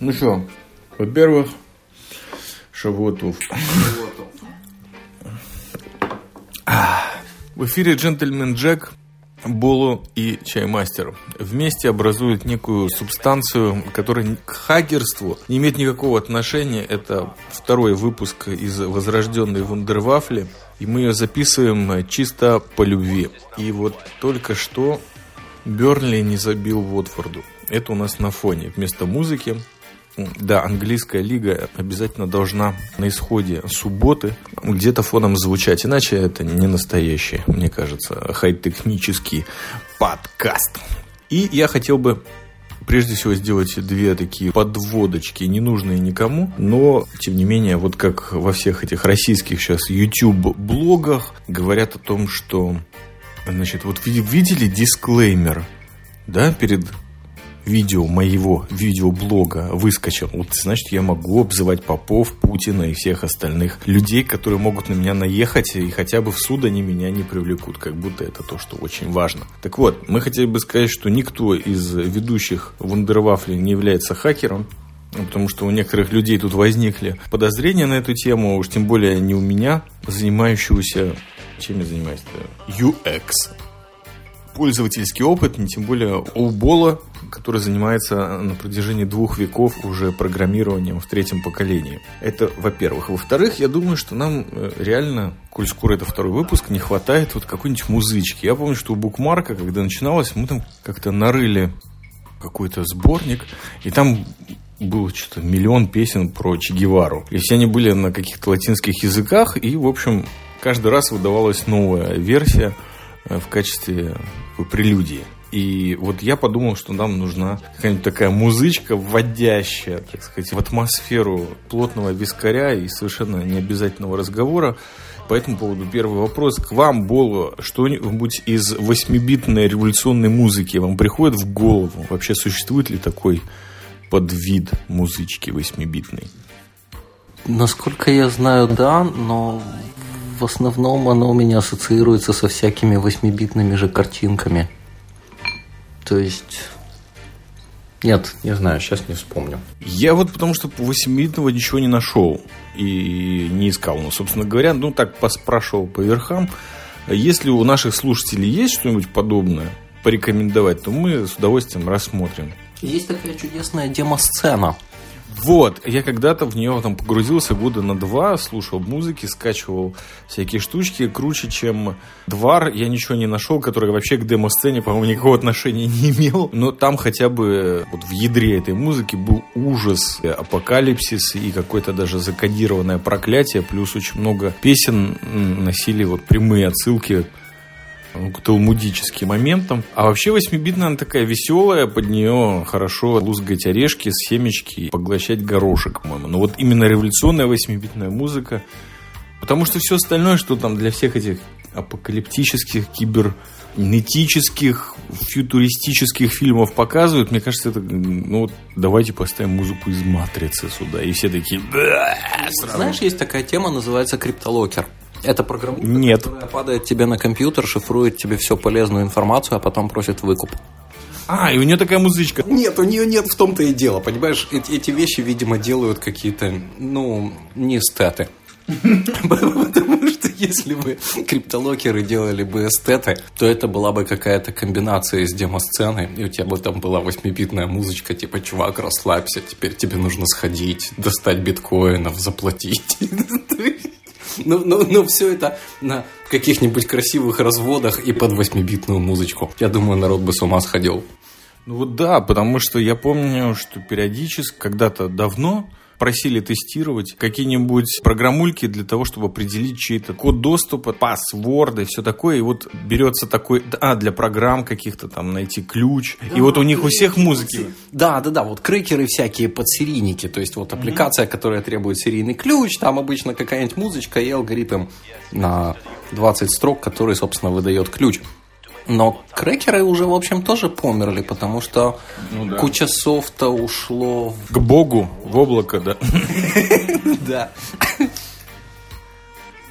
Ну что, во-первых, Шавуатов. В эфире «Джентльмен Джек», Боло и Чаймастер вместе образуют некую субстанцию, которая к хакерству не имеет никакого отношения. Это второй выпуск из возрожденной Вундервафли, и мы ее записываем чисто по любви. И вот только что Бернли не забил Уотфорду. Это у нас на фоне. Вместо музыки да, английская лига обязательно должна на исходе субботы где-то фоном звучать, иначе это не настоящий, мне кажется, хай-технический подкаст. И я хотел бы прежде всего сделать две такие подводочки, ненужные никому, но, тем не менее, вот как во всех этих российских сейчас YouTube-блогах говорят о том, что, значит, вот видели дисклеймер, да, перед видео моего видеоблога выскочил, вот значит я могу обзывать Попов, Путина и всех остальных людей, которые могут на меня наехать и хотя бы в суд они меня не привлекут, как будто это то, что очень важно. Так вот, мы хотели бы сказать, что никто из ведущих Вундервафли не является хакером, потому что у некоторых людей тут возникли подозрения на эту тему, уж тем более не у меня, занимающегося... Чем я занимаюсь-то? UX пользовательский опыт, не тем более у Бола, который занимается на протяжении двух веков уже программированием в третьем поколении. Это, во-первых. Во-вторых, я думаю, что нам э, реально, коль скоро это второй выпуск, не хватает вот какой-нибудь музычки. Я помню, что у Букмарка, когда начиналось, мы там как-то нарыли какой-то сборник, и там было что-то миллион песен про Че Гевару. И все они были на каких-то латинских языках, и, в общем, каждый раз выдавалась новая версия э, в качестве прелюдии. И вот я подумал, что нам нужна какая-нибудь такая музычка, вводящая, так сказать, в атмосферу плотного вискаря и совершенно необязательного разговора. По этому поводу первый вопрос к вам, Болу. Что-нибудь из восьмибитной революционной музыки вам приходит в голову? Вообще существует ли такой подвид музычки восьмибитной? Насколько я знаю, да, но в основном оно у меня ассоциируется со всякими восьмибитными же картинками. То есть... Нет, не знаю, сейчас не вспомню. Я вот потому что 8-битного ничего не нашел и не искал. Ну, собственно говоря, ну так поспрашивал по верхам. Если у наших слушателей есть что-нибудь подобное порекомендовать, то мы с удовольствием рассмотрим. Есть такая чудесная демо-сцена вот, я когда-то в нее там погрузился года на два, слушал музыки, скачивал всякие штучки. Круче, чем Двар, я ничего не нашел, который вообще к демо-сцене, по-моему, никакого отношения не имел. Но там хотя бы вот в ядре этой музыки был ужас, апокалипсис и какое-то даже закодированное проклятие. Плюс очень много песен носили вот прямые отсылки талмудическим моментам. А вообще восьмибитная она такая веселая, под нее хорошо лузгать орешки, семечки, поглощать горошек, по-моему. Но вот именно революционная восьмибитная музыка, потому что все остальное, что там для всех этих апокалиптических, кибернетических, фьютуристических фильмов показывают, мне кажется, это, ну вот, давайте поставим музыку из «Матрицы» сюда. И все такие, Знаешь, есть такая тема, называется криптолокер. Это программа, Нет. которая падает тебе на компьютер, шифрует тебе всю полезную информацию, а потом просит выкуп. А, и у нее такая музычка. Нет, у нее нет в том-то и дело. Понимаешь, эти, эти вещи, видимо, делают какие-то, ну, не эстеты. Потому что если бы криптолокеры делали бы эстеты, то это была бы какая-то комбинация из демо-сцены, и у тебя бы там была восьмибитная музычка, типа, чувак, расслабься, теперь тебе нужно сходить, достать биткоинов, заплатить. Но, но, но все это на каких-нибудь красивых разводах и под восьмибитную музычку. Я думаю, народ бы с ума сходил. Ну вот да, потому что я помню, что периодически, когда-то давно, просили тестировать какие-нибудь программульки для того, чтобы определить чей-то код доступа, паспорды и все такое. И вот берется такой, а, для программ каких-то там найти ключ. Да, и вот у них у всех музыки. Да, да, да, вот крекеры всякие подсерийники. То есть вот аппликация, mm-hmm. которая требует серийный ключ, там обычно какая-нибудь музычка и алгоритм на 20 строк, который, собственно, выдает ключ. Но крекеры уже, в общем, тоже померли, потому что ну, да. куча софта ушло... К богу, в облако, да. Да.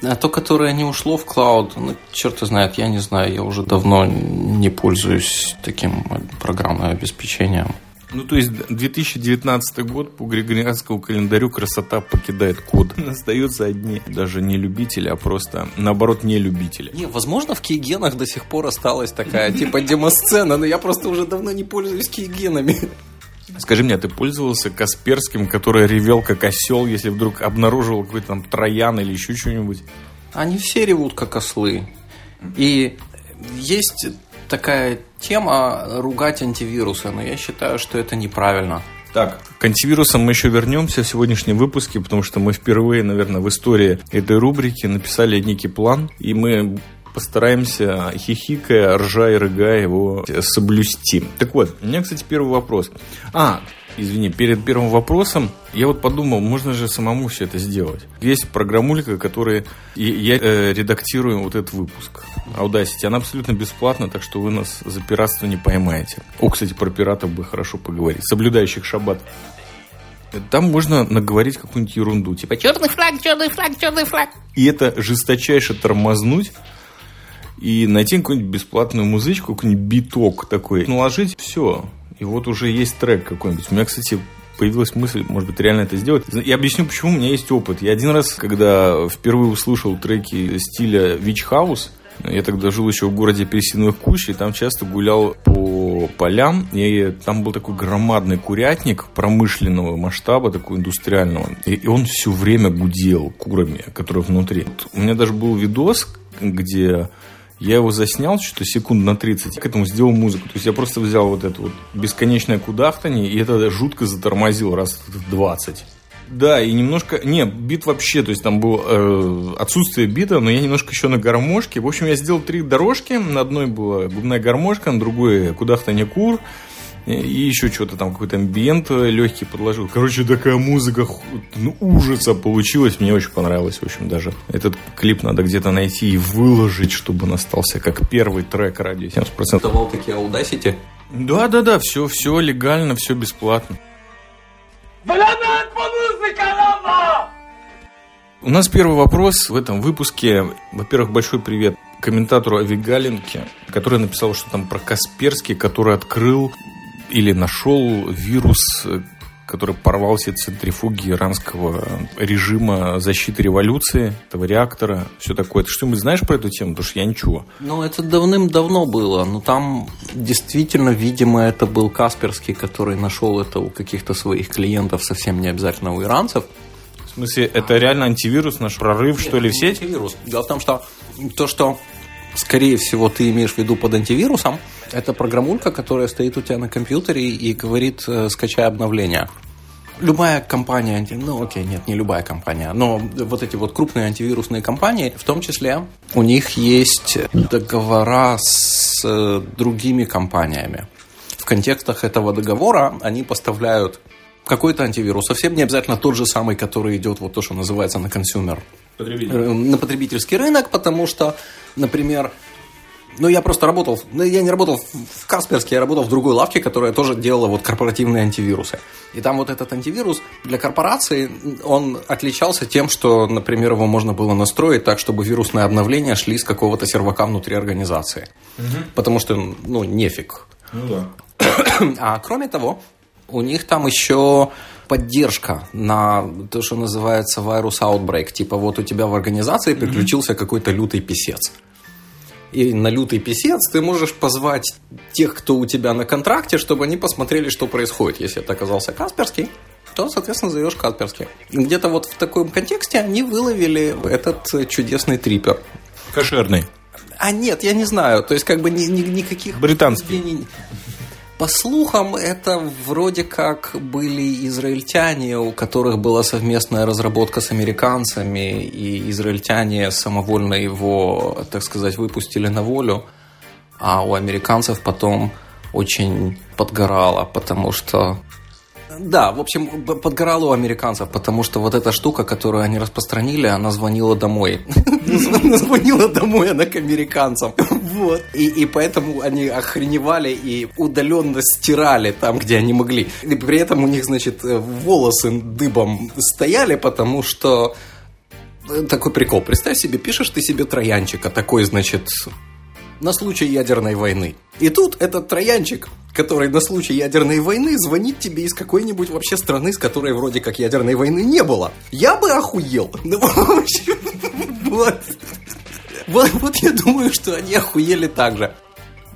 А то, которое не ушло в клауд, ну, черт знает, я не знаю, я уже давно не пользуюсь таким программным обеспечением. Ну, то есть 2019 год по григорианскому календарю красота покидает код. Остаются одни, даже не любители, а просто, наоборот, не любители. Не, возможно, в кейгенах до сих пор осталась такая, типа, демосцена, но я просто уже давно не пользуюсь кейгенами. Скажи мне, а ты пользовался Касперским, который ревел как осел, если вдруг обнаружил какой-то там троян или еще что-нибудь? Они все ревут как ослы. И есть такая тема ругать антивирусы, но я считаю, что это неправильно. Так, к антивирусам мы еще вернемся в сегодняшнем выпуске, потому что мы впервые, наверное, в истории этой рубрики написали некий план, и мы постараемся, хихикая, ржа и рыгая его соблюсти. Так вот, у меня, кстати, первый вопрос. А, Извини, перед первым вопросом я вот подумал, можно же самому все это сделать. Есть программулька, которая... Я э, редактирую вот этот выпуск. Audacity. Она абсолютно бесплатна, так что вы нас за пиратство не поймаете. О, кстати, про пиратов бы хорошо поговорить. Соблюдающих шаббат. Там можно наговорить какую-нибудь ерунду, типа черный флаг, черный флаг, черный флаг. И это жесточайше тормознуть и найти какую-нибудь бесплатную музычку, какой-нибудь биток такой, наложить, все. И вот уже есть трек какой-нибудь. У меня, кстати, появилась мысль, может быть, реально это сделать. Я объясню, почему у меня есть опыт. Я один раз, когда впервые услышал треки стиля Witch House, я тогда жил еще в городе Апельсиновых Кущ, и там часто гулял по полям, и там был такой громадный курятник промышленного масштаба, такой индустриального, и, он все время гудел курами, которые внутри. У меня даже был видос, где я его заснял что-то секунд на 30, к этому сделал музыку. То есть я просто взял вот это вот бесконечное кудахтание, и это жутко затормозил раз в 20. Да, и немножко... Не, бит вообще, то есть там было э, отсутствие бита, но я немножко еще на гармошке. В общем, я сделал три дорожки. На одной была губная гармошка, на другой кудахтание кур. И еще что-то там, какой-то амбиент легкий подложил. Короче, такая музыка ну, ужаса получилась. Мне очень понравилось. В общем, даже этот клип надо где-то найти и выложить, чтобы он остался как первый трек ради 70%. Давал такие Audacity? Да, да, да, все, все легально, все бесплатно. У нас первый вопрос в этом выпуске. Во-первых, большой привет комментатору Авигаленке, который написал, что там про Касперский, который открыл или нашел вирус, который порвал все центрифуги иранского режима защиты революции, этого реактора, все такое. Ты что-нибудь знаешь про эту тему? Потому что я ничего. Ну, это давным-давно было. Но там действительно, видимо, это был Касперский, который нашел это у каких-то своих клиентов, совсем не обязательно у иранцев. В смысле, это реально антивирус, наш прорыв, Нет, что ли, в сеть? антивирус. Дело в том, что то, что скорее всего, ты имеешь в виду под антивирусом, это программулька, которая стоит у тебя на компьютере и говорит э, «скачай обновление». Любая компания, ну окей, нет, не любая компания, но вот эти вот крупные антивирусные компании, в том числе, у них есть договора с э, другими компаниями. В контекстах этого договора они поставляют какой-то антивирус, совсем не обязательно тот же самый, который идет вот то, что называется на consumer, Потребитель. на потребительский рынок, потому что, например, ну, я просто работал, ну, я не работал в Касперске, я работал в другой лавке, которая тоже делала вот корпоративные антивирусы. И там вот этот антивирус для корпорации, он отличался тем, что, например, его можно было настроить так, чтобы вирусные обновления шли с какого-то сервака внутри организации. Угу. Потому что, ну, нефиг. Ну да. А кроме того, у них там еще поддержка на то, что называется virus outbreak. Типа вот у тебя в организации приключился mm-hmm. какой-то лютый писец и на лютый писец, ты можешь позвать тех, кто у тебя на контракте, чтобы они посмотрели, что происходит. Если это оказался Касперский, то, соответственно, зовешь Касперский. Где-то вот в таком контексте они выловили этот чудесный трипер. Кошерный. А нет, я не знаю. То есть, как бы ни, ни, никаких... Британский. По слухам, это вроде как были израильтяне, у которых была совместная разработка с американцами, и израильтяне самовольно его, так сказать, выпустили на волю, а у американцев потом очень подгорало, потому что да, в общем, подгорало у американцев, потому что вот эта штука, которую они распространили, она звонила домой. Она звонила домой, она к американцам. Вот. И, и поэтому они охреневали и удаленно стирали там, где они могли. И при этом у них, значит, волосы дыбом стояли, потому что такой прикол. Представь себе, пишешь ты себе троянчика, такой, значит, на случай ядерной войны. И тут этот троянчик, который на случай ядерной войны звонит тебе из какой-нибудь вообще страны, с которой вроде как ядерной войны не было. Я бы охуел. Ну, в общем, вот. Вот, вот я думаю, что они охуели так же.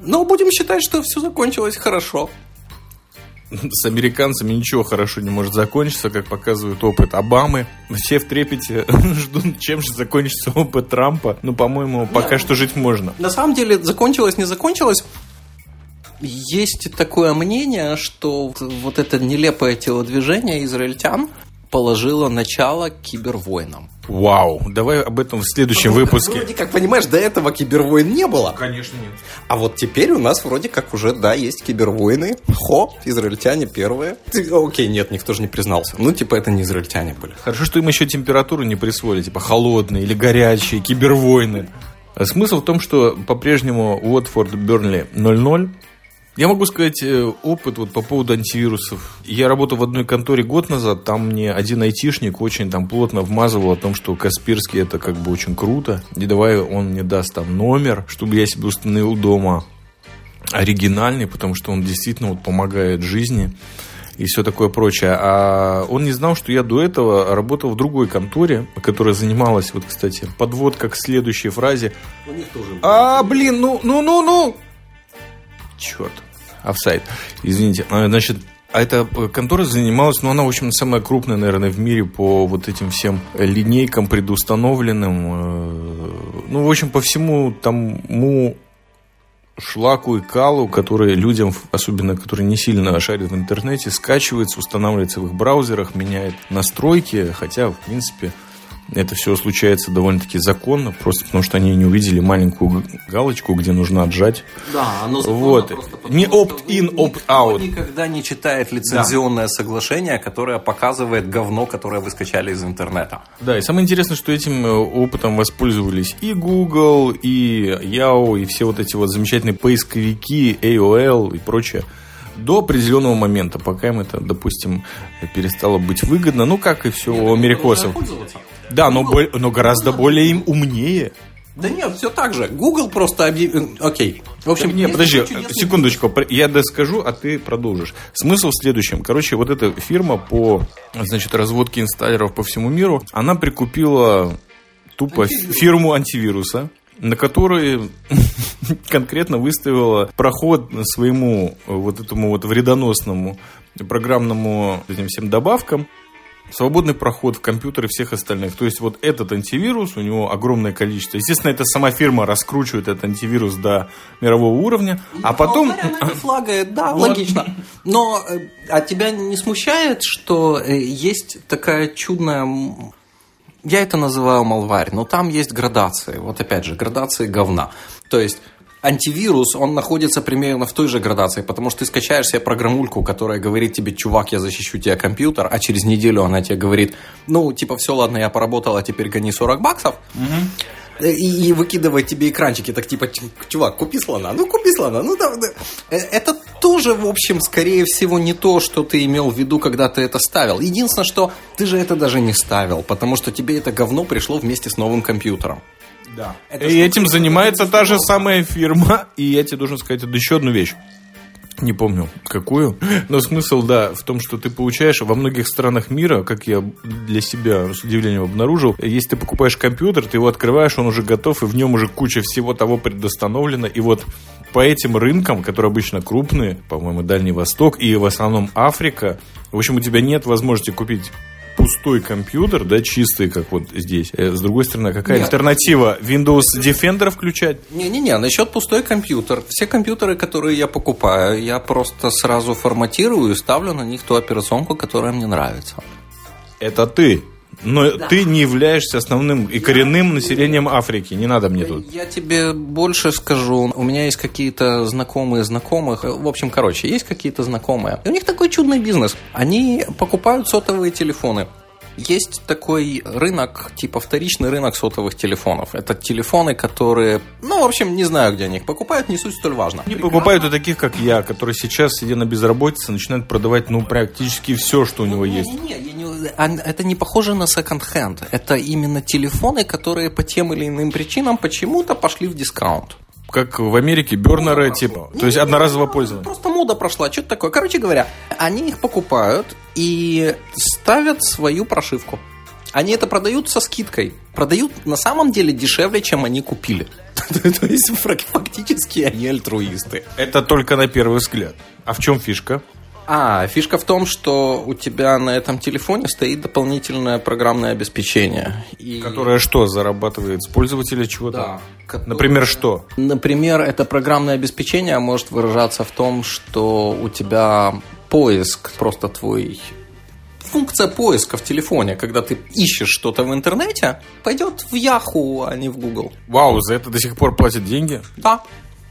Но будем считать, что все закончилось хорошо. С американцами ничего хорошо не может закончиться, как показывает опыт Обамы. Все в трепете ждут, чем же закончится опыт Трампа. Ну, по-моему, пока Нет, что жить можно. На самом деле, закончилось, не закончилось. Есть такое мнение, что вот это нелепое телодвижение израильтян положило начало кибервойнам. Вау, давай об этом в следующем вроде, выпуске. Вроде как, понимаешь, до этого кибервойн не было. Конечно, нет. А вот теперь у нас вроде как уже, да, есть кибервойны. Хо, израильтяне первые. Ты, окей, нет, никто же не признался. Ну, типа, это не израильтяне были. Хорошо, что им еще температуру не присвоили, типа, холодные или горячие, кибервойны. Смысл в том, что по-прежнему Уотфорд Бернли 0-0. Я могу сказать э, опыт вот по поводу антивирусов. Я работал в одной конторе год назад, там мне один айтишник очень там плотно вмазывал о том, что Касперский это как бы очень круто. И давай он мне даст там номер, чтобы я себе установил дома оригинальный, потому что он действительно вот помогает жизни и все такое прочее. А он не знал, что я до этого работал в другой конторе, которая занималась, вот, кстати, подводка к следующей фразе. У них тоже. А, блин, ну, ну, ну, ну! Черт офсайд. Извините. А, значит, а эта контора занималась, ну, она, в общем, самая крупная, наверное, в мире по вот этим всем линейкам предустановленным. Э, ну, в общем, по всему тому шлаку и калу, которые людям, особенно которые не сильно шарят в интернете, скачивается, устанавливается в их браузерах, меняет настройки, хотя, в принципе, это все случается довольно-таки законно, просто потому что они не увидели маленькую галочку, где нужно отжать. Да, оно законно вот. Не opt-in, opt-out. никогда не читает лицензионное да. соглашение, которое показывает говно, которое вы скачали из интернета. Да, и самое интересное, что этим э, опытом воспользовались и Google, и Yahoo, и все вот эти вот замечательные поисковики, AOL и прочее до определенного момента, пока им это, допустим, перестало быть выгодно. Ну, как и все Нет, у америкосов. Да, но, бо- но гораздо более им умнее. Да нет, все так же. Google просто объявил... Окей. В общем, нет, подожди, секундочку. Я доскажу, а ты продолжишь. Смысл в следующем. Короче, вот эта фирма по, значит, разводке инсталлеров по всему миру, она прикупила тупо антивирус. фирму антивируса, на которой конкретно выставила проход своему вот этому вот вредоносному программному этим всем добавкам свободный проход в компьютеры всех остальных. То есть вот этот антивирус, у него огромное количество. Естественно, эта сама фирма раскручивает этот антивирус до мирового уровня, а потом... Флагает, да, вот. логично. Но э, а тебя не смущает, что э, есть такая чудная я это называю малварь, но там есть градации. Вот опять же, градации говна. То есть антивирус, он находится примерно в той же градации, потому что ты скачаешь себе программульку, которая говорит тебе, чувак, я защищу тебе компьютер, а через неделю она тебе говорит, ну, типа, все, ладно, я поработал, а теперь гони 40 баксов. И, и выкидывает тебе экранчики, так типа, чувак, купи слона, ну купи слона, ну да, да. Э, это тоже, в общем, скорее всего, не то, что ты имел в виду, когда ты это ставил. Единственное, что ты же это даже не ставил, потому что тебе это говно пришло вместе с новым компьютером. Да. Это и этим занимается та же самая фирма. И я тебе должен сказать еще одну вещь. Не помню, какую. Но смысл, да, в том, что ты получаешь во многих странах мира, как я для себя с удивлением обнаружил, если ты покупаешь компьютер, ты его открываешь, он уже готов, и в нем уже куча всего того предустановлено. И вот по этим рынкам, которые обычно крупные, по-моему, Дальний Восток и в основном Африка, в общем, у тебя нет возможности купить пустой компьютер, да, чистый, как вот здесь. Э, с другой стороны, какая Нет. альтернатива? Windows Defender включать? Не-не-не, насчет пустой компьютер. Все компьютеры, которые я покупаю, я просто сразу форматирую и ставлю на них ту операционку, которая мне нравится. Это ты? Но да. ты не являешься основным и коренным населением Африки. Не надо мне тут. Я тебе больше скажу. У меня есть какие-то знакомые знакомых. В общем, короче, есть какие-то знакомые. И у них такой чудный бизнес. Они покупают сотовые телефоны. Есть такой рынок, типа вторичный рынок сотовых телефонов. Это телефоны, которые, ну, в общем, не знаю, где они их покупают, не суть столь важно. Они покупают у таких, как я, которые сейчас, сидя на безработице, начинают продавать, ну, практически все, что у него не, есть. Не, не, не, это не похоже на секонд-хенд. Это именно телефоны, которые по тем или иным причинам почему-то пошли в дискаунт. Как в Америке бернеры, типа. То есть одноразовое пользование. Просто мода прошла, что-то такое. Короче говоря, они их покупают и ставят свою прошивку. Они это продают со скидкой. Продают на самом деле дешевле, чем они купили. То есть фактически они альтруисты. Это только на первый взгляд. А в чем фишка? А, фишка в том, что у тебя на этом телефоне стоит дополнительное программное обеспечение. И... Которое что, зарабатывает с пользователя чего-то? Да. Которое... Например, что? Например, это программное обеспечение может выражаться в том, что у тебя поиск просто твой функция поиска в телефоне, когда ты ищешь что-то в интернете, пойдет в Yahoo, а не в Google. Вау, за это до сих пор платят деньги? Да.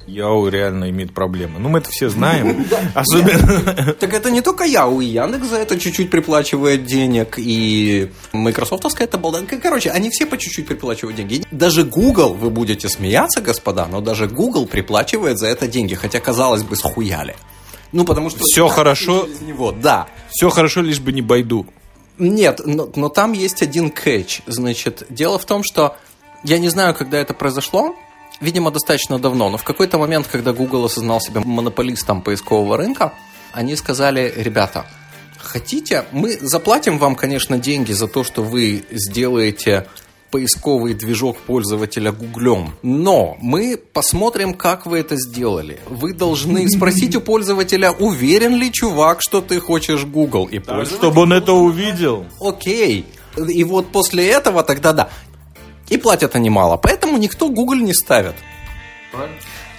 Яу реально имеет проблемы. Ну, мы это все знаем. Особенно... Так это не только Яу, и Яндекс за это чуть-чуть приплачивает денег, и Майкрософтовская это балда. Короче, они все по чуть-чуть приплачивают деньги. Даже Google, вы будете смеяться, господа, но даже Google приплачивает за это деньги, хотя, казалось бы, схуяли. Ну, потому что... Все хорошо. Него, да. Все хорошо, лишь бы не Байду. Нет, но, но там есть один кэч. Значит, дело в том, что я не знаю, когда это произошло, видимо, достаточно давно, но в какой-то момент, когда Google осознал себя монополистом поискового рынка, они сказали, ребята, хотите, мы заплатим вам, конечно, деньги за то, что вы сделаете поисковый движок пользователя гуглем. Но мы посмотрим, как вы это сделали. Вы должны спросить у пользователя, уверен ли чувак, что ты хочешь Google. И да, чтобы он это увидел. Окей. И вот после этого тогда да. И платят они мало, поэтому никто Google не ставит.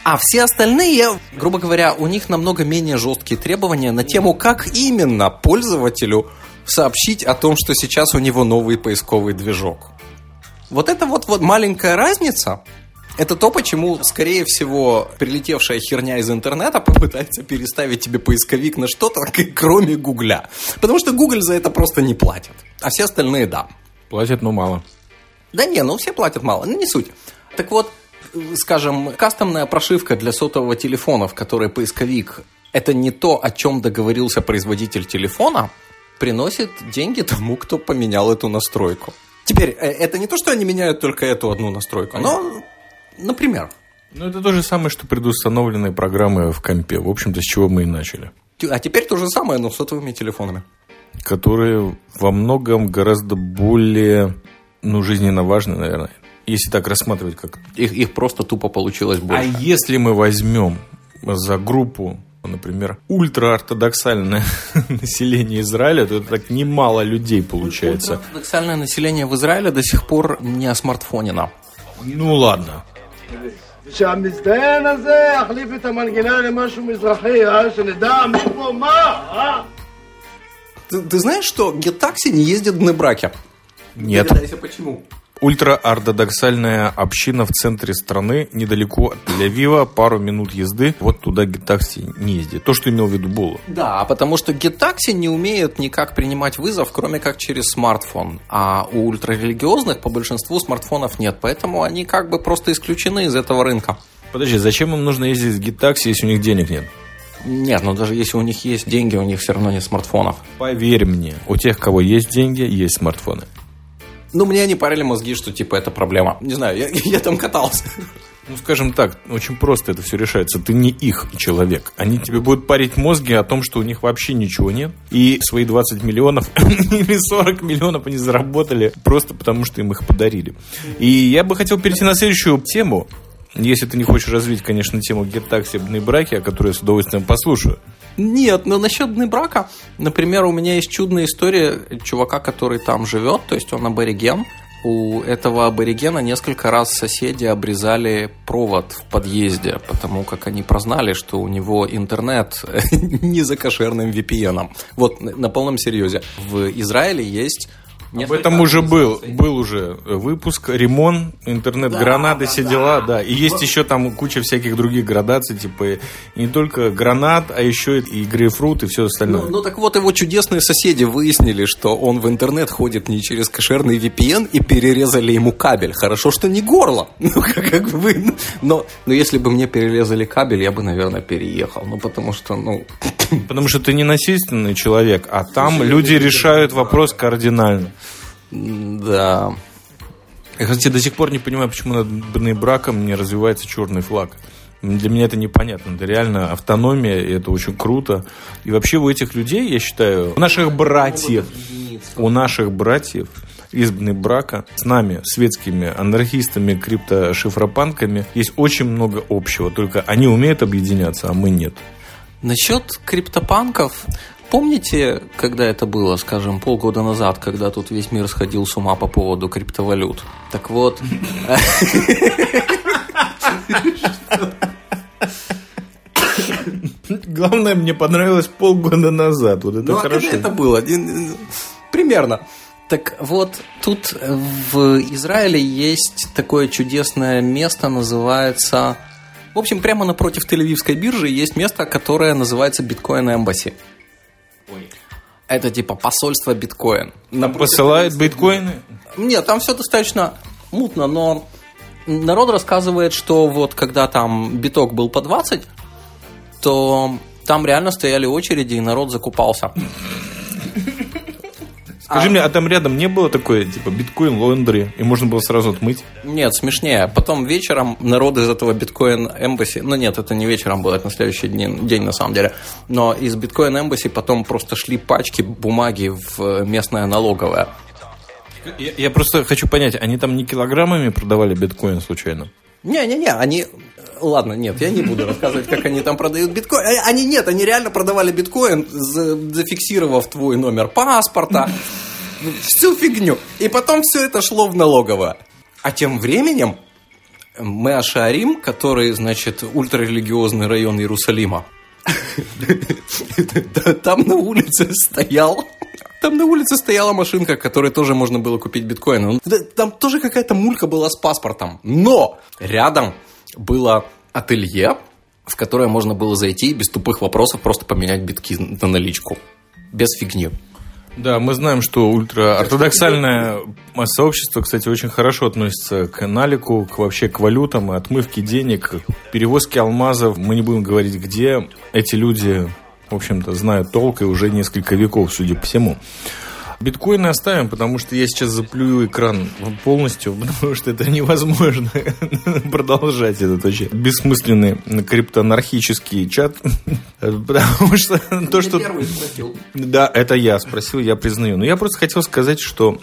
А все остальные, грубо говоря, у них намного менее жесткие требования на тему, как именно пользователю сообщить о том, что сейчас у него новый поисковый движок. Вот это вот, вот маленькая разница, это то, почему, скорее всего, прилетевшая херня из интернета попытается переставить тебе поисковик на что-то, кроме Гугля. Потому что Google за это просто не платит. А все остальные – да. Платят, но мало. Да не, ну все платят мало, ну не суть. Так вот, скажем, кастомная прошивка для сотового телефона, в которой поисковик это не то, о чем договорился производитель телефона, приносит деньги тому, кто поменял эту настройку. Теперь, э, это не то, что они меняют только эту одну настройку, но, например. Ну, это то же самое, что предустановленные программы в компе. В общем-то, с чего мы и начали. А теперь то же самое, но с сотовыми телефонами. Которые во многом гораздо более ну, жизненно важны, наверное. Если так рассматривать, как... Их, их просто тупо получилось а больше. А если мы возьмем за группу, например, ультраортодоксальное население Израиля, то это так немало людей получается. Ортодоксальное население в Израиле до сих пор не о смартфоне нам. Ну ладно. Ты, ты знаешь, что Гетакси не ездит на браке? Нет. Догадайся, почему. Ультраортодоксальная община в центре страны, недалеко от Тель-Авива, пару минут езды. Вот туда геттакси не ездит. То, что имел в виду Булу. Да, потому что геттакси не умеет никак принимать вызов, кроме как через смартфон. А у ультрарелигиозных по большинству смартфонов нет. Поэтому они как бы просто исключены из этого рынка. Подожди, зачем им нужно ездить в геттакси, если у них денег нет? Нет, но даже если у них есть деньги, у них все равно нет смартфонов. Поверь мне, у тех, кого есть деньги, есть смартфоны. Ну, мне они парили мозги, что типа это проблема. Не знаю, я, я там катался. Ну, скажем так, очень просто это все решается. Ты не их человек. Они тебе будут парить мозги о том, что у них вообще ничего нет. И свои 20 миллионов или 40 миллионов они заработали просто потому, что им их подарили. И я бы хотел перейти на следующую тему. Если ты не хочешь развить, конечно, тему геттаксибные браки, о которой я с удовольствием послушаю. Нет, но насчет брака, например, у меня есть чудная история чувака, который там живет, то есть он абориген. У этого аборигена несколько раз соседи обрезали провод в подъезде, потому как они прознали, что у него интернет не за кошерным VPN. Вот на полном серьезе. В Израиле есть об этом уже был, был уже выпуск, ремонт, интернет-гранаты, да, все да, дела, да. И есть еще там куча всяких других градаций, типа не только гранат, а еще и грейпфрут и все остальное. Ну, ну так вот его чудесные соседи выяснили, что он в интернет ходит не через кошерный VPN и перерезали ему кабель. Хорошо, что не горло. Ну, как, как бы, но, но если бы мне перерезали кабель, я бы, наверное, переехал. Ну, потому что, ну... Потому что ты не насильственный человек, а там люди решают вопрос кардинально. Да. Я, кстати, до сих пор не понимаю, почему над браком не развивается черный флаг. Для меня это непонятно. Это реально автономия, и это очень круто. И вообще у этих людей, я считаю, у наших братьев, у наших братьев избранный брака с нами, светскими анархистами, криптошифропанками, есть очень много общего. Только они умеют объединяться, а мы нет. Насчет криптопанков, помните, когда это было, скажем, полгода назад, когда тут весь мир сходил с ума по поводу криптовалют? Так вот... Главное, мне понравилось полгода назад. Вот это ну, хорошо. А это было? Примерно. Так вот, тут в Израиле есть такое чудесное место, называется... В общем, прямо напротив Тель-Авивской биржи есть место, которое называется Биткоин Эмбасси. Это типа посольство биткоин. Посылает биткоины? Нет, там все достаточно мутно, но народ рассказывает, что вот когда там биток был по 20, то там реально стояли очереди, и народ закупался. Скажи а... мне, а там рядом не было такое, типа, биткоин лондри, и можно было сразу отмыть? Нет, смешнее. Потом вечером народ из этого биткоин эмбасси, ну нет, это не вечером было, это на следующий день, день на самом деле, но из биткоин эмбасси потом просто шли пачки бумаги в местное налоговое. Я, я просто хочу понять, они там не килограммами продавали биткоин случайно? Не-не-не, они... Ладно, нет, я не буду рассказывать, как они там продают биткоин. Э, они нет, они реально продавали биткоин, зафиксировав твой номер паспорта, всю фигню. И потом все это шло в налоговое. А тем временем мы Ашарим, который, значит, ультрарелигиозный район Иерусалима, там на улице стоял там на улице стояла машинка, которой тоже можно было купить биткоины. Ну, там тоже какая-то мулька была с паспортом. Но рядом было ателье, в которое можно было зайти и без тупых вопросов просто поменять битки на наличку. Без фигни. Да, мы знаем, что ультраортодоксальное сообщество, кстати, очень хорошо относится к налику, к вообще к валютам, отмывке денег, перевозке алмазов. Мы не будем говорить, где эти люди в общем-то, знают толк и уже несколько веков, судя по всему. Биткоины оставим, потому что я сейчас заплюю экран полностью, потому что это невозможно продолжать этот очень бессмысленный криптоанархический чат. Потому что то, что... Да, это я спросил, я признаю. Но я просто хотел сказать, что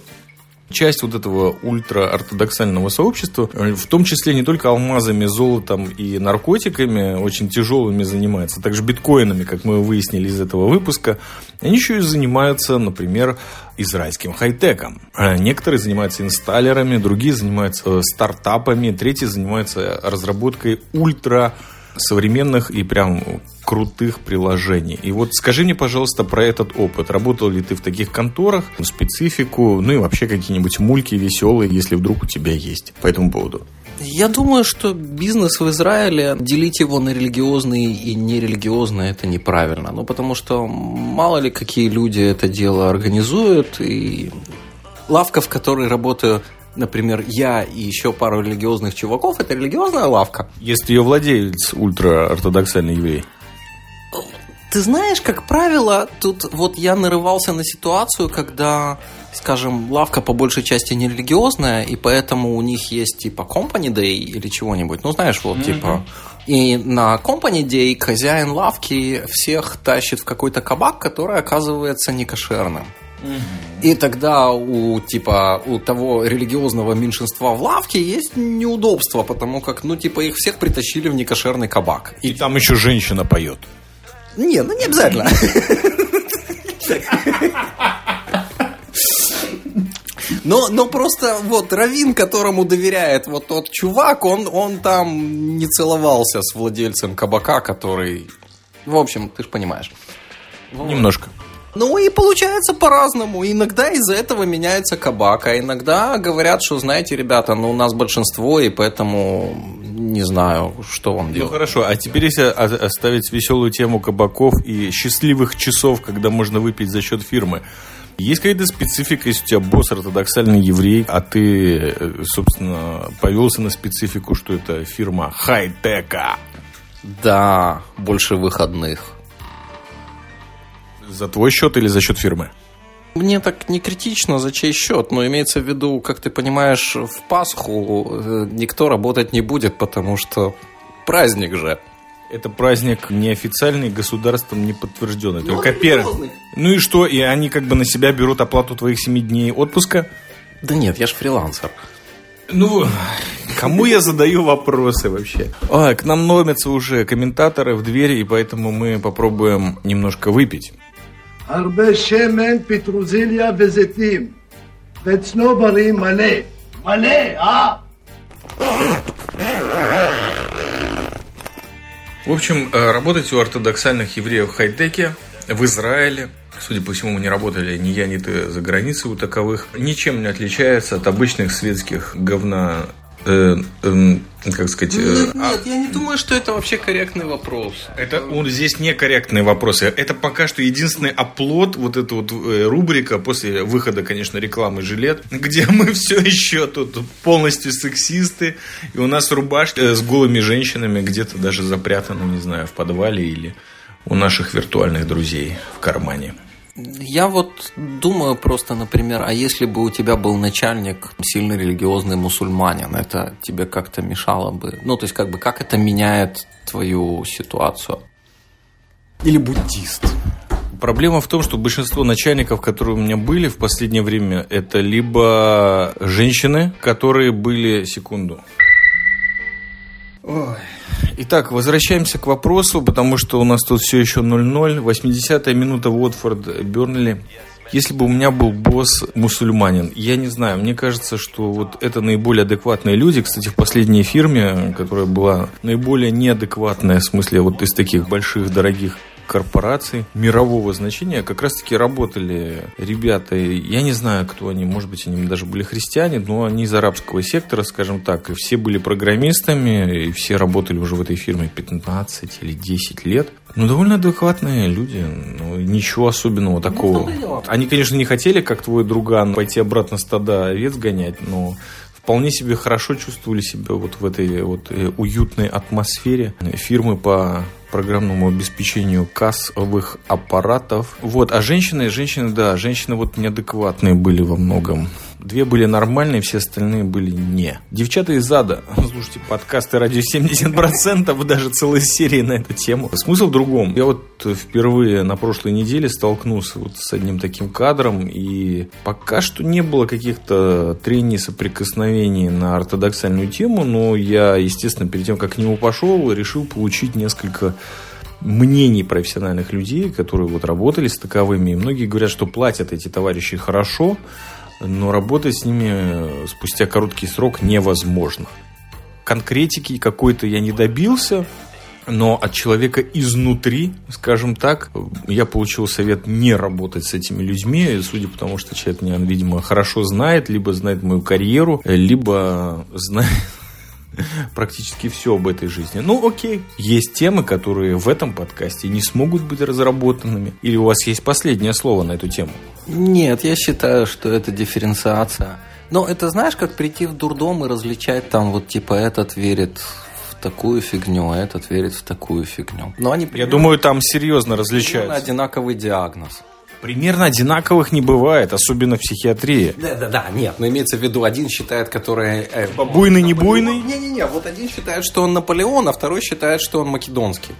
часть вот этого ультраортодоксального сообщества, в том числе не только алмазами, золотом и наркотиками, очень тяжелыми занимается, также биткоинами, как мы выяснили из этого выпуска, они еще и занимаются, например, израильским хай-теком. А некоторые занимаются инсталлерами, другие занимаются стартапами, третьи занимаются разработкой ультра современных и прям крутых приложений. И вот скажи мне, пожалуйста, про этот опыт. Работал ли ты в таких конторах, специфику, ну и вообще какие-нибудь мульки веселые, если вдруг у тебя есть по этому поводу? Я думаю, что бизнес в Израиле, делить его на религиозный и нерелигиозный, это неправильно. Ну, потому что мало ли какие люди это дело организуют, и лавка, в которой работаю например, я и еще пару религиозных чуваков, это религиозная лавка. Если ее владелец ультраортодоксальный еврей. Ты знаешь, как правило, тут вот я нарывался на ситуацию, когда, скажем, лавка по большей части не религиозная, и поэтому у них есть типа company day или чего-нибудь. Ну, знаешь, вот mm-hmm. типа... И на company day хозяин лавки всех тащит в какой-то кабак, который оказывается не И тогда у типа у того религиозного меньшинства в лавке есть неудобства, потому как, ну, типа, их всех притащили в некошерный кабак. И, и там еще женщина поет. Не, ну не обязательно. Но, но просто вот Равин, которому доверяет вот тот чувак, он, он там не целовался с владельцем кабака, который... В общем, ты же понимаешь. Немножко. Ну и получается по-разному. Иногда из-за этого меняется кабак, а иногда говорят, что, знаете, ребята, ну у нас большинство, и поэтому не знаю, что вам ну, делать. Ну хорошо, а теперь если оставить веселую тему кабаков и счастливых часов, когда можно выпить за счет фирмы. Есть какая-то специфика, если у тебя босс ортодоксальный еврей, а ты, собственно, повелся на специфику, что это фирма хай-тека? Да, больше выходных. За твой счет или за счет фирмы? Мне так не критично, за чей счет, но имеется в виду, как ты понимаешь, в Пасху э, никто работать не будет, потому что праздник же. Это праздник неофициальный, государством не подтврежденный. Ну, Только первый. Ну и что? И они как бы на себя берут оплату твоих семи дней отпуска? Да нет, я же фрилансер. Ну, кому я задаю вопросы вообще? А, к нам ломятся уже комментаторы в двери, и поэтому мы попробуем немножко выпить. הרבה שמן, פטרוזיליה וזיתים. וצנוברי מלא. מלא, אה? В общем, э, работать у ортодоксальных евреев в Хайдеке, в Израиле, судя по всему, не работали ни я, ни ты за границей у таковых, ничем не отличается от обычных светских говна э, э, как сказать... Нет, э, нет, а... я не думаю, что это вообще корректный вопрос. Это он здесь некорректные вопросы. Это пока что единственный оплот, вот эта вот э, рубрика после выхода, конечно, рекламы «Жилет», где мы все еще тут полностью сексисты, и у нас рубашки э, с голыми женщинами где-то даже запрятаны, не знаю, в подвале или у наших виртуальных друзей в кармане. Я вот думаю просто, например, а если бы у тебя был начальник сильно религиозный мусульманин, это тебе как-то мешало бы? Ну, то есть, как бы, как это меняет твою ситуацию? Или буддист? Проблема в том, что большинство начальников, которые у меня были в последнее время, это либо женщины, которые были секунду. Ой. Итак, возвращаемся к вопросу, потому что у нас тут все еще 0-0. 80-я минута Уотфорд Бернли. Если бы у меня был босс мусульманин, я не знаю, мне кажется, что вот это наиболее адекватные люди. Кстати, в последней фирме, которая была наиболее неадекватная, в смысле вот из таких больших, дорогих корпораций мирового значения как раз-таки работали ребята, я не знаю, кто они, может быть, они даже были христиане, но они из арабского сектора, скажем так, и все были программистами, и все работали уже в этой фирме 15 или 10 лет. Ну, довольно адекватные люди, ну, ничего особенного такого. Они, конечно, не хотели, как твой друган, пойти обратно стада овец гонять, но вполне себе хорошо чувствовали себя вот в этой вот э, уютной атмосфере фирмы по программному обеспечению кассовых аппаратов. Вот, а женщины, женщины, да, женщины вот неадекватные были во многом. Две были нормальные, все остальные были не. Девчата из ада. Слушайте, подкасты радио 70%, даже целые серии на эту тему. Смысл в другом. Я вот впервые на прошлой неделе столкнулся вот с одним таким кадром, и пока что не было каких-то трений, соприкосновений на ортодоксальную тему, но я, естественно, перед тем, как к нему пошел, решил получить несколько мнений профессиональных людей, которые вот работали с таковыми. И многие говорят, что платят эти товарищи хорошо, но работать с ними э, спустя короткий срок невозможно. Конкретики какой-то я не добился, но от человека изнутри, скажем так, я получил совет не работать с этими людьми, судя по тому, что человек меня, видимо, хорошо знает, либо знает мою карьеру, либо знает, практически все об этой жизни. Ну, окей. Есть темы, которые в этом подкасте не смогут быть разработанными. Или у вас есть последнее слово на эту тему? Нет, я считаю, что это дифференциация. Но это знаешь, как прийти в дурдом и различать там вот типа этот верит в такую фигню, а этот верит в такую фигню. Но они Я думаю, там серьезно различаются. Одинаковый диагноз. Примерно одинаковых не бывает, особенно в психиатрии. Да, да, да, нет, но имеется в виду, один считает, который... Э, буйный, не буйный? Не-не-не, вот один считает, что он Наполеон, а второй считает, что он македонский.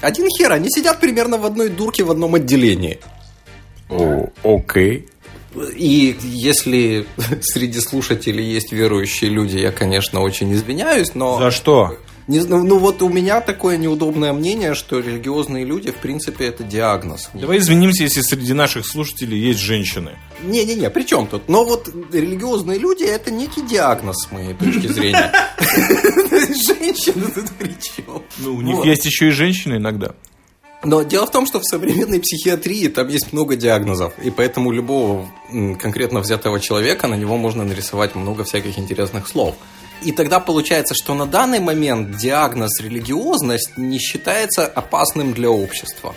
Один хер, они сидят примерно в одной дурке в одном отделении. О, окей. И если среди слушателей есть верующие люди, я, конечно, очень извиняюсь, но... За что? Не, ну, ну вот у меня такое неудобное мнение, что религиозные люди, в принципе, это диагноз. Давай извинимся, если среди наших слушателей есть женщины. Не-не-не, при чем тут? Но вот религиозные люди это некий диагноз, с моей точки зрения. Женщины тут при чем? Ну, у них есть еще и женщины иногда. Но дело в том, что в современной психиатрии там есть много диагнозов, и поэтому любого конкретно взятого человека на него можно нарисовать много всяких интересных слов. И тогда получается, что на данный момент диагноз религиозность не считается опасным для общества.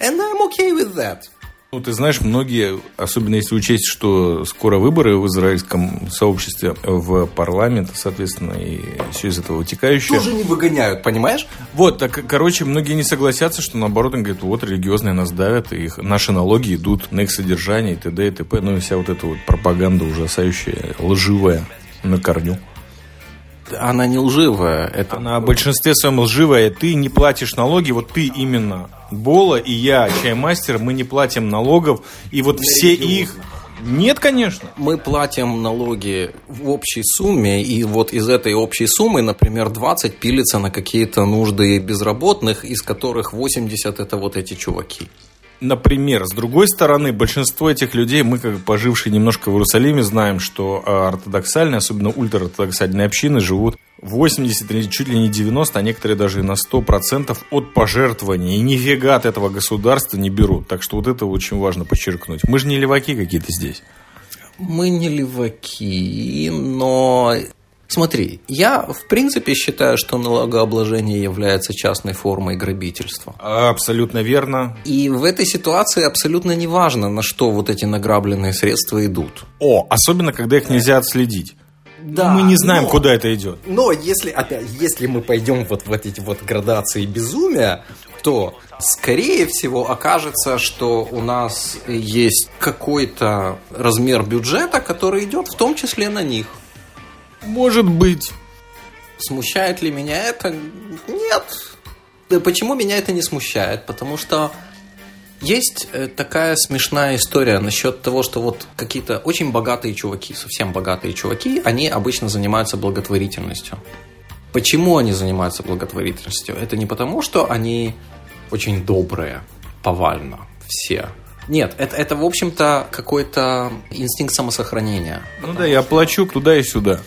And I'm okay with that. Ну, ты знаешь, многие, особенно если учесть, что скоро выборы в израильском сообществе в парламент, соответственно, и все из этого вытекающее. Тоже не выгоняют, понимаешь? Вот, так, короче, многие не согласятся, что наоборот, они говорят, вот, религиозные нас давят, и их, наши налоги идут на их содержание, и т.д. и т.п. Ну, и вся вот эта вот пропаганда ужасающая, лживая на корню. Она не лживая. Это... Она в большинстве своем лживая. Ты не платишь налоги, вот ты именно. Бола и я, чаймастер, мы не платим налогов, и вот все их... Нет, конечно. Мы платим налоги в общей сумме, и вот из этой общей суммы, например, 20 пилится на какие-то нужды безработных, из которых 80 это вот эти чуваки. Например, с другой стороны, большинство этих людей, мы, как пожившие немножко в Иерусалиме, знаем, что а, ортодоксальные, особенно ультраортодоксальные общины, живут 80 или чуть ли не 90, а некоторые даже и на 100% от пожертвований. И нифига от этого государства не берут. Так что вот это очень важно подчеркнуть. Мы же не леваки какие-то здесь. Мы не леваки, но Смотри, я в принципе считаю, что налогообложение является частной формой грабительства. Абсолютно верно. И в этой ситуации абсолютно не важно, на что вот эти награбленные средства идут. О, особенно когда их нельзя отследить. Да, мы не знаем, но, куда это идет. Но если, опять, если мы пойдем вот в эти вот градации безумия, то, скорее всего, окажется, что у нас есть какой-то размер бюджета, который идет в том числе на них. Может быть. Смущает ли меня это? Нет. Да почему меня это не смущает? Потому что есть э, такая смешная история насчет того, что вот какие-то очень богатые чуваки, совсем богатые чуваки, они обычно занимаются благотворительностью. Почему они занимаются благотворительностью? Это не потому, что они очень добрые, повально, все. Нет, это, это в общем-то, какой-то инстинкт самосохранения. Ну да, я плачу туда и сюда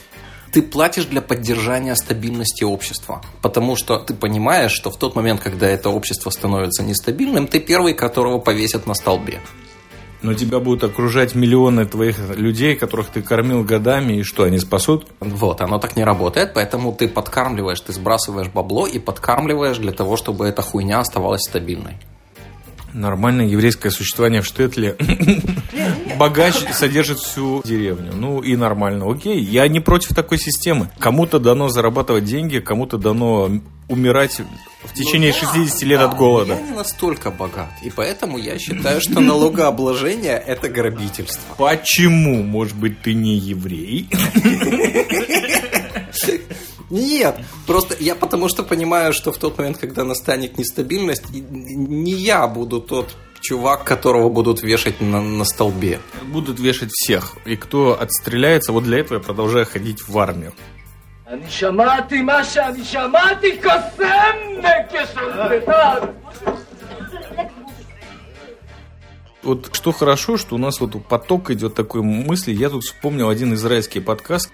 ты платишь для поддержания стабильности общества. Потому что ты понимаешь, что в тот момент, когда это общество становится нестабильным, ты первый, которого повесят на столбе. Но тебя будут окружать миллионы твоих людей, которых ты кормил годами, и что, они спасут? Вот, оно так не работает, поэтому ты подкармливаешь, ты сбрасываешь бабло и подкармливаешь для того, чтобы эта хуйня оставалась стабильной. Нормальное еврейское существование в Штетле. Богач содержит всю деревню. Ну и нормально. Окей, я не против такой системы. Кому-то дано зарабатывать деньги, кому-то дано умирать в течение 60 лет от голода. Я не настолько богат. И поэтому я считаю, что налогообложение – это грабительство. Почему? Может быть, ты не еврей? Нет, просто я потому что понимаю, что в тот момент, когда настанет нестабильность, не я буду тот чувак, которого будут вешать на, на столбе. Будут вешать всех. И кто отстреляется, вот для этого я продолжаю ходить в армию. Вот что хорошо, что у нас вот поток идет такой мысли. Я тут вспомнил один израильский подкаст,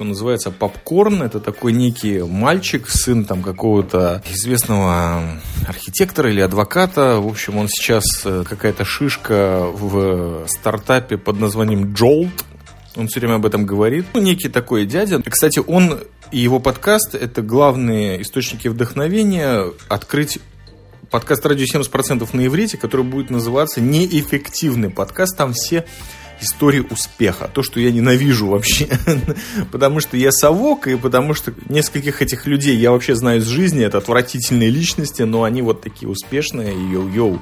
он называется «Попкорн». Это такой некий мальчик, сын там какого-то известного архитектора или адвоката. В общем, он сейчас э, какая-то шишка в стартапе под названием «Jolt». Он все время об этом говорит. Ну, некий такой дядя. Кстати, он и его подкаст – это главные источники вдохновения открыть подкаст «Радио 70%» на иврите, который будет называться «Неэффективный подкаст». Там все истории успеха. То, что я ненавижу вообще. потому что я совок, и потому что нескольких этих людей я вообще знаю из жизни. Это отвратительные личности, но они вот такие успешные. Йоу-йоу.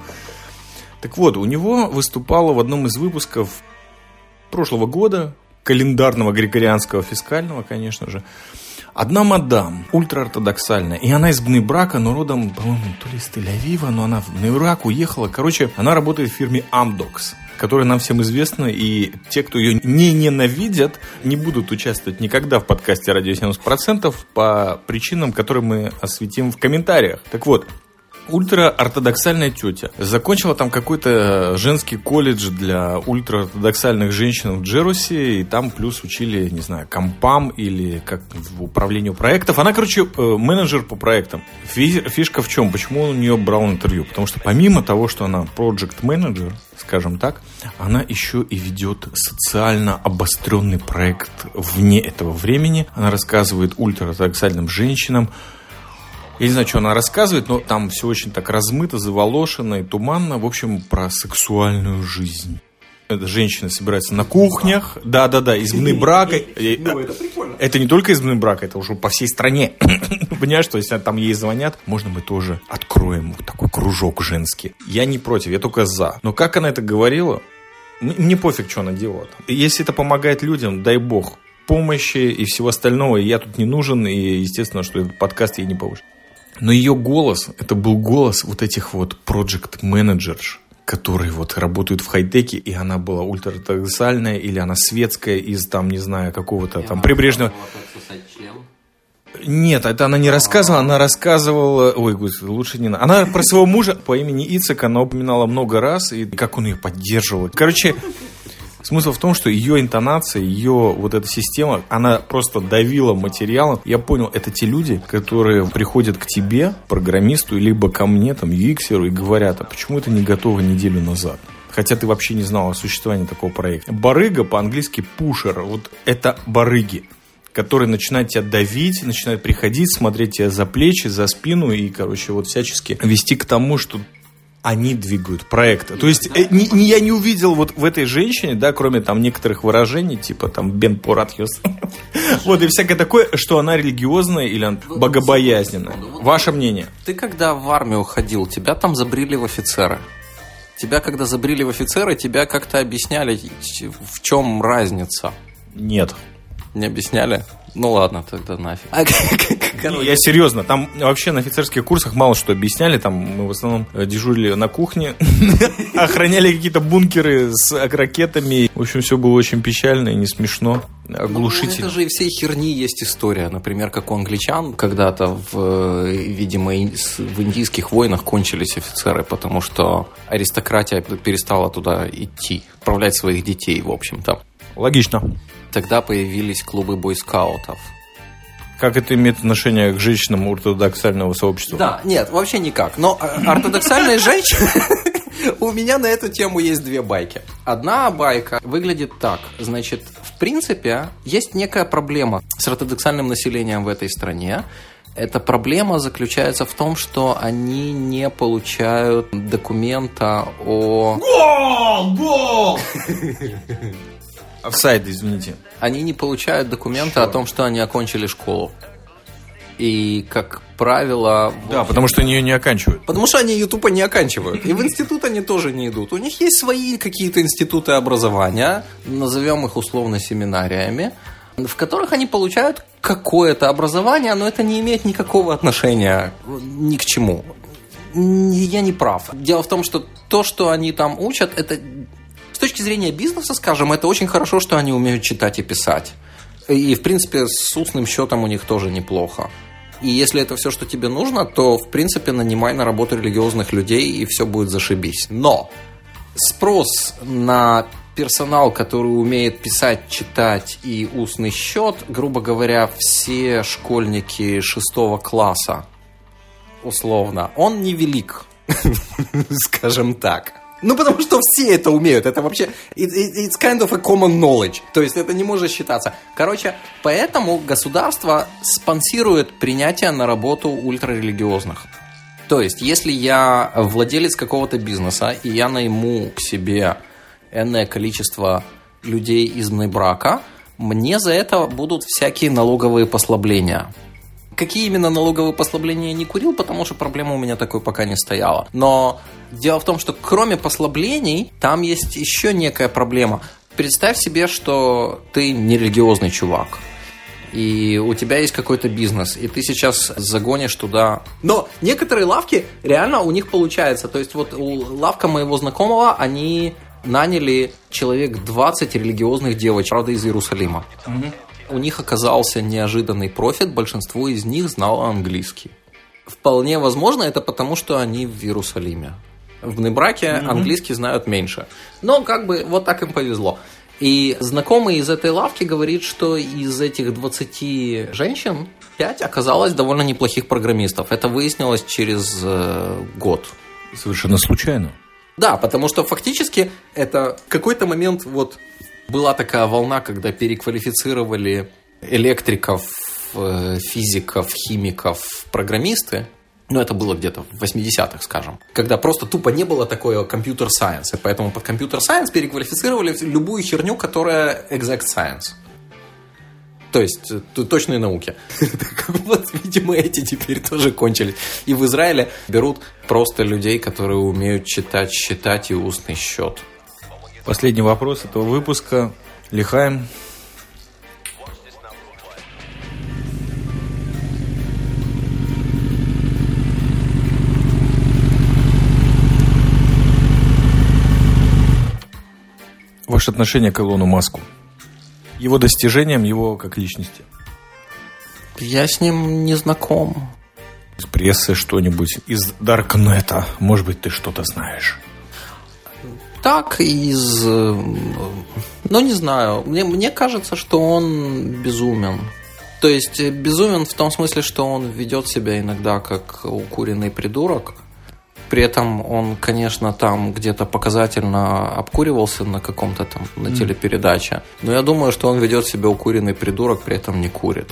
Так вот, у него выступало в одном из выпусков прошлого года, календарного григорианского фискального, конечно же, Одна мадам, ультраортодоксальная, и она из Бней-Брака, но родом, по-моему, то ли из Тель-Авива, но она в Бней-Брак уехала. Короче, она работает в фирме Amdocs которая нам всем известна, и те, кто ее не ненавидят, не будут участвовать никогда в подкасте «Радио 70%» по причинам, которые мы осветим в комментариях. Так вот, ультраортодоксальная тетя. Закончила там какой-то женский колледж для ультраортодоксальных женщин в Джерусе, и там плюс учили, не знаю, компам или как в управлению проектов. Она, короче, э, менеджер по проектам. Фишка в чем? Почему он у нее брал интервью? Потому что помимо того, что она project менеджер скажем так, она еще и ведет социально обостренный проект вне этого времени. Она рассказывает ультраортодоксальным женщинам Я не знаю, что она рассказывает, но там все очень так размыто, заволошено и туманно. В общем, про сексуальную жизнь. Это женщины собираются на кухнях. Да-да-да, измены брака. Ну, это прикольно. Это не только измены брака, это уже по всей стране. Понимаешь, что если там ей звонят, можно мы тоже откроем вот такой кружок женский. Я не против, я только за. Но как она это говорила, мне пофиг, что она делала там. Если это помогает людям, дай бог, помощи и всего остального, я тут не нужен, и естественно, что этот подкаст ей не поможет. Но ее голос, это был голос вот этих вот project менеджерш которые вот работают в хай-теке, и она была ультраортодоксальная, или она светская из там, не знаю, какого-то там прибрежного... Нет, это она не рассказывала, она рассказывала... Ой, лучше не надо. Она про своего мужа по имени Ицек, она упоминала много раз, и как он ее поддерживал. Короче, Смысл в том, что ее интонация, ее вот эта система, она просто давила материалом. Я понял, это те люди, которые приходят к тебе, программисту, либо ко мне, там, UX, и говорят, а почему это не готово неделю назад? Хотя ты вообще не знал о существовании такого проекта. Барыга по-английски пушер. Вот это барыги которые начинают тебя давить, начинают приходить, смотреть тебя за плечи, за спину и, короче, вот всячески вести к тому, что они двигают проект. То есть э, не, не, я не увидел вот в этой женщине, да, кроме там некоторых выражений, типа там Бен Поратьюс, вот и всякое такое, что она религиозная или богобоязненная. Ваше мнение? Ты когда в армию ходил, тебя там забрили в офицера. Тебя когда забрили в офицеры, тебя как-то объясняли, в чем разница. Нет. Не объясняли? Ну ладно, тогда нафиг. А, Не, я серьезно, там вообще на офицерских курсах мало что объясняли, там мы в основном э, дежурили на кухне, охраняли какие-то бункеры с ракетами. В общем, все было очень печально и не смешно, оглушительно. Ну, это же и всей херни есть история. Например, как у англичан когда-то, в, э, видимо, в индийских войнах кончились офицеры, потому что аристократия перестала туда идти, отправлять своих детей, в общем-то. Логично. Тогда появились клубы бойскаутов. Как это имеет отношение к женщинам ортодоксального сообщества? Да, нет, вообще никак. Но э, ортодоксальные женщины... У меня на эту тему есть две байки. Одна байка выглядит так. Значит, в принципе, есть некая проблема с ортодоксальным населением в этой стране. Эта проблема заключается в том, что они не получают документа о... Гол! Гол! Офсайд, извините. Они не получают документы что? о том, что они окончили школу. И, как правило... Да, потому что они ее не оканчивают. Потому что они ее тупо не оканчивают. И в институт они тоже не идут. У них есть свои какие-то институты образования, назовем их условно семинариями, в которых они получают какое-то образование, но это не имеет никакого отношения ни к чему. Я не прав. Дело в том, что то, что они там учат, это с точки зрения бизнеса, скажем, это очень хорошо, что они умеют читать и писать. И, в принципе, с устным счетом у них тоже неплохо. И если это все, что тебе нужно, то, в принципе, нанимай на работу религиозных людей, и все будет зашибись. Но спрос на персонал, который умеет писать, читать и устный счет, грубо говоря, все школьники шестого класса, условно, он невелик, скажем так. Ну, потому что все это умеют. Это вообще... It's kind of a common knowledge. То есть это не может считаться. Короче, поэтому государство спонсирует принятие на работу ультрарелигиозных. То есть, если я владелец какого-то бизнеса, и я найму к себе энное количество людей из брака, мне за это будут всякие налоговые послабления. Какие именно налоговые послабления я не курил, потому что проблема у меня такой пока не стояла. Но дело в том, что кроме послаблений, там есть еще некая проблема. Представь себе, что ты нерелигиозный чувак и у тебя есть какой-то бизнес, и ты сейчас загонишь туда. Но некоторые лавки реально у них получается. То есть вот у лавка моего знакомого, они наняли человек 20 религиозных девочек, правда, из Иерусалима. Угу у них оказался неожиданный профит, большинство из них знало английский. Вполне возможно, это потому, что они в Иерусалиме. В Небраке mm-hmm. английский знают меньше. Но как бы вот так им повезло. И знакомый из этой лавки говорит, что из этих 20 женщин 5 оказалось довольно неплохих программистов. Это выяснилось через э, год. Совершенно случайно. Да, потому что фактически это какой-то момент вот была такая волна, когда переквалифицировали электриков э, физиков, химиков, программисты, ну, это было где-то в 80-х, скажем. Когда просто тупо не было такое компьютер-сайенс. И поэтому под компьютер-сайенс переквалифицировали любую херню, которая exact science. То есть э, точные науки. Вот, видимо, эти теперь тоже кончились. И в Израиле берут просто людей, которые умеют читать, считать и устный счет. Последний вопрос этого выпуска. Лихаем. Ваше отношение к Илону Маску? Его достижениям, его как личности? Я с ним не знаком. Из прессы что-нибудь, из Даркнета, может быть, ты что-то знаешь? Так, из... э, Ну, не знаю. Мне, мне кажется, что он безумен. То есть, э, безумен в том смысле, что он ведет себя иногда как укуренный придурок. При этом он, конечно, там где-то показательно обкуривался на каком-то там, на телепередаче. Но я думаю, что он ведет себя укуренный придурок, при этом не курит.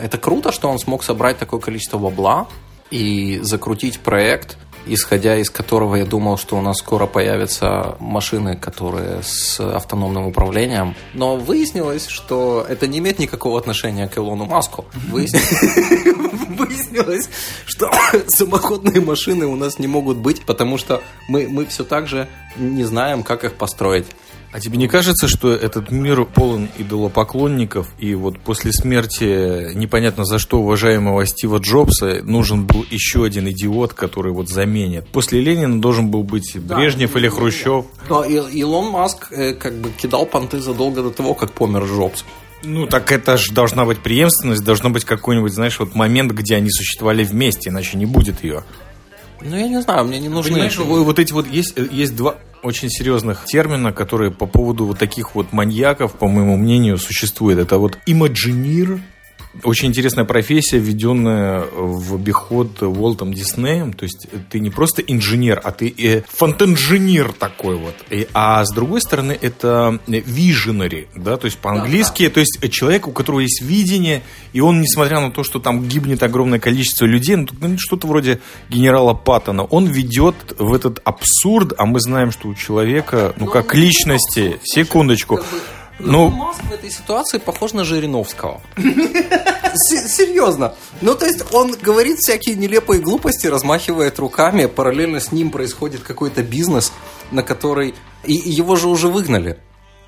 Это круто, что он смог собрать такое количество бабла и закрутить проект, исходя из которого я думал, что у нас скоро появятся машины, которые с автономным управлением. Но выяснилось, что это не имеет никакого отношения к Илону Маску. Выяснилось, что самоходные машины у нас не могут быть, потому что мы все так же не знаем, как их построить. А тебе не кажется, что этот мир полон идолопоклонников, и вот после смерти непонятно за что уважаемого Стива Джобса нужен был еще один идиот, который вот заменит? После Ленина должен был быть Брежнев или Хрущев. Но Илон Маск э, как бы кидал понты задолго до того, как помер Джобс. Ну, так это же должна быть преемственность, должно быть какой-нибудь, знаешь, вот момент, где они существовали вместе, иначе не будет ее. Ну, я не знаю, мне не нужны... Понимаешь, эти- вот вот эти вот есть, есть два очень серьезных термина, которые по поводу вот таких вот маньяков, по моему мнению, существуют. Это вот имаджинир, очень интересная профессия, введенная в обиход Уолтом Диснеем. То есть ты не просто инженер, а ты э, фонтенженер такой вот. И- а с другой стороны, это visionary, да, то есть по-английски, то есть человек, у которого есть видение, и он, несмотря на то, что там гибнет огромное количество людей, ну, ну, что-то вроде генерала Паттона, он ведет в этот абсурд, а мы знаем, что у человека, ну, как личности, секундочку, Ну, ну, Маск в этой ситуации похож на Жириновского. Се- Серьезно. Ну, то есть, он говорит всякие нелепые глупости, размахивает руками, параллельно с ним происходит какой-то бизнес, на который... И его же уже выгнали.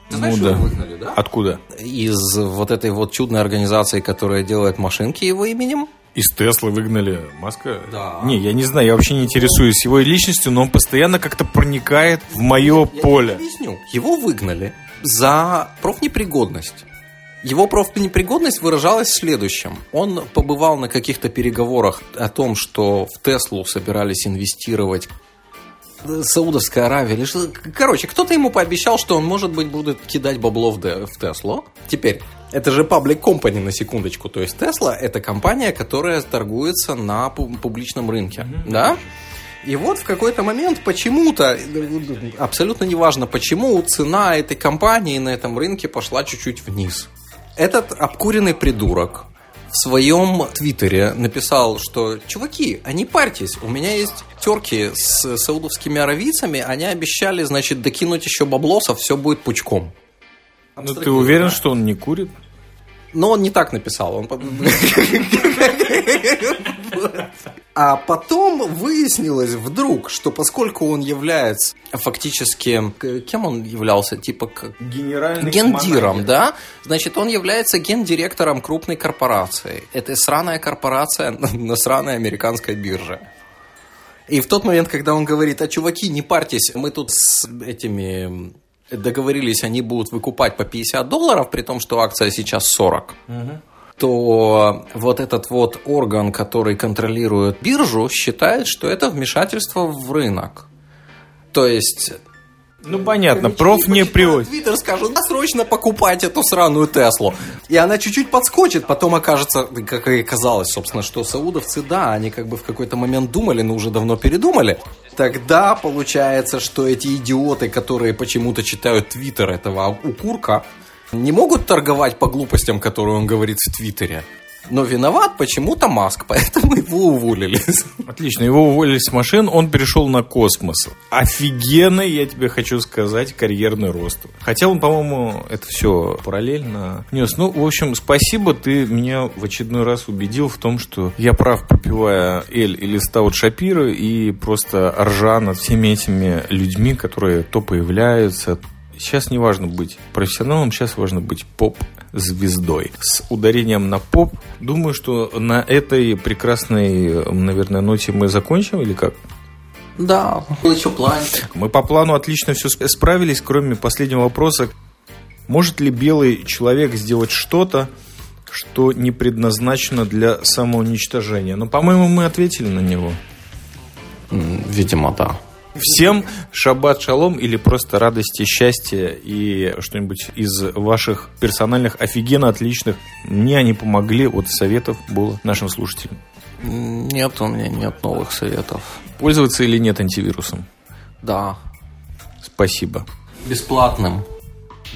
Ты знаешь, ну да. его выгнали, да? Откуда? Из вот этой вот чудной организации, которая делает машинки его именем. Из Теслы выгнали Маска? Да. Не, я не знаю, я вообще не интересуюсь его личностью, но он постоянно как-то проникает в мое Я поле. объясню. Его выгнали за профнепригодность. Его профнепригодность выражалась в следующем. Он побывал на каких-то переговорах о том, что в Теслу собирались инвестировать Саудовская Аравия. или что- Короче, кто-то ему пообещал, что он, может быть, будет кидать бабло в, в Теслу. Теперь, это же паблик компани на секундочку. То есть Тесла это компания, которая торгуется на пу- публичном рынке. Да? И вот в какой-то момент почему-то, абсолютно неважно почему, цена этой компании на этом рынке пошла чуть-чуть вниз. Этот обкуренный придурок в своем твиттере написал, что «Чуваки, а не парьтесь, у меня есть терки с саудовскими аравийцами, они обещали, значит, докинуть еще баблосов, все будет пучком». Ну, ты уверен, что он не курит? Но он не так написал. Он... А потом выяснилось вдруг, что поскольку он является фактически... Кем он являлся? Типа как Генеральный гендиром, да? Значит, он является гендиректором крупной корпорации. Это сраная корпорация на сраной американской бирже. И в тот момент, когда он говорит, а чуваки, не парьтесь, мы тут с этими договорились, они будут выкупать по 50 долларов, при том, что акция сейчас 40, то вот этот вот орган, который контролирует биржу, считает, что это вмешательство в рынок. То есть Ну, понятно, проф не приводит. Твиттер скажет, да, срочно покупать эту сраную Теслу. И она чуть-чуть подскочит, потом окажется, как и казалось, собственно, что саудовцы, да, они как бы в какой-то момент думали, но уже давно передумали. Тогда получается, что эти идиоты, которые почему-то читают твиттер этого укурка, не могут торговать по глупостям, которые он говорит в Твиттере. Но виноват почему-то Маск, поэтому его уволили. Отлично, его уволили с машин, он перешел на космос. Офигенный, я тебе хочу сказать, карьерный рост. Хотя он, по-моему, это все параллельно нес. Ну, в общем, спасибо, ты меня в очередной раз убедил в том, что я прав, попивая Эль или Стаут Шапира и просто ржа над всеми этими людьми, которые то появляются, Сейчас не важно быть профессионалом, сейчас важно быть поп-звездой. С ударением на поп. Думаю, что на этой прекрасной, наверное, ноте мы закончим или как? Да, был еще план. Мы по плану отлично все справились, кроме последнего вопроса. Может ли белый человек сделать что-то, что не предназначено для самоуничтожения? Но, по-моему, мы ответили на него. Видимо, да. Всем шаббат шалом или просто радости, счастья и что-нибудь из ваших персональных офигенно отличных. Мне они помогли, вот советов было нашим слушателям. Нет, у меня нет новых советов. Пользоваться или нет антивирусом? Да. Спасибо. Бесплатным.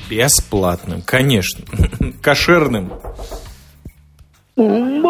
Бесплатным, конечно. Кошерным. Un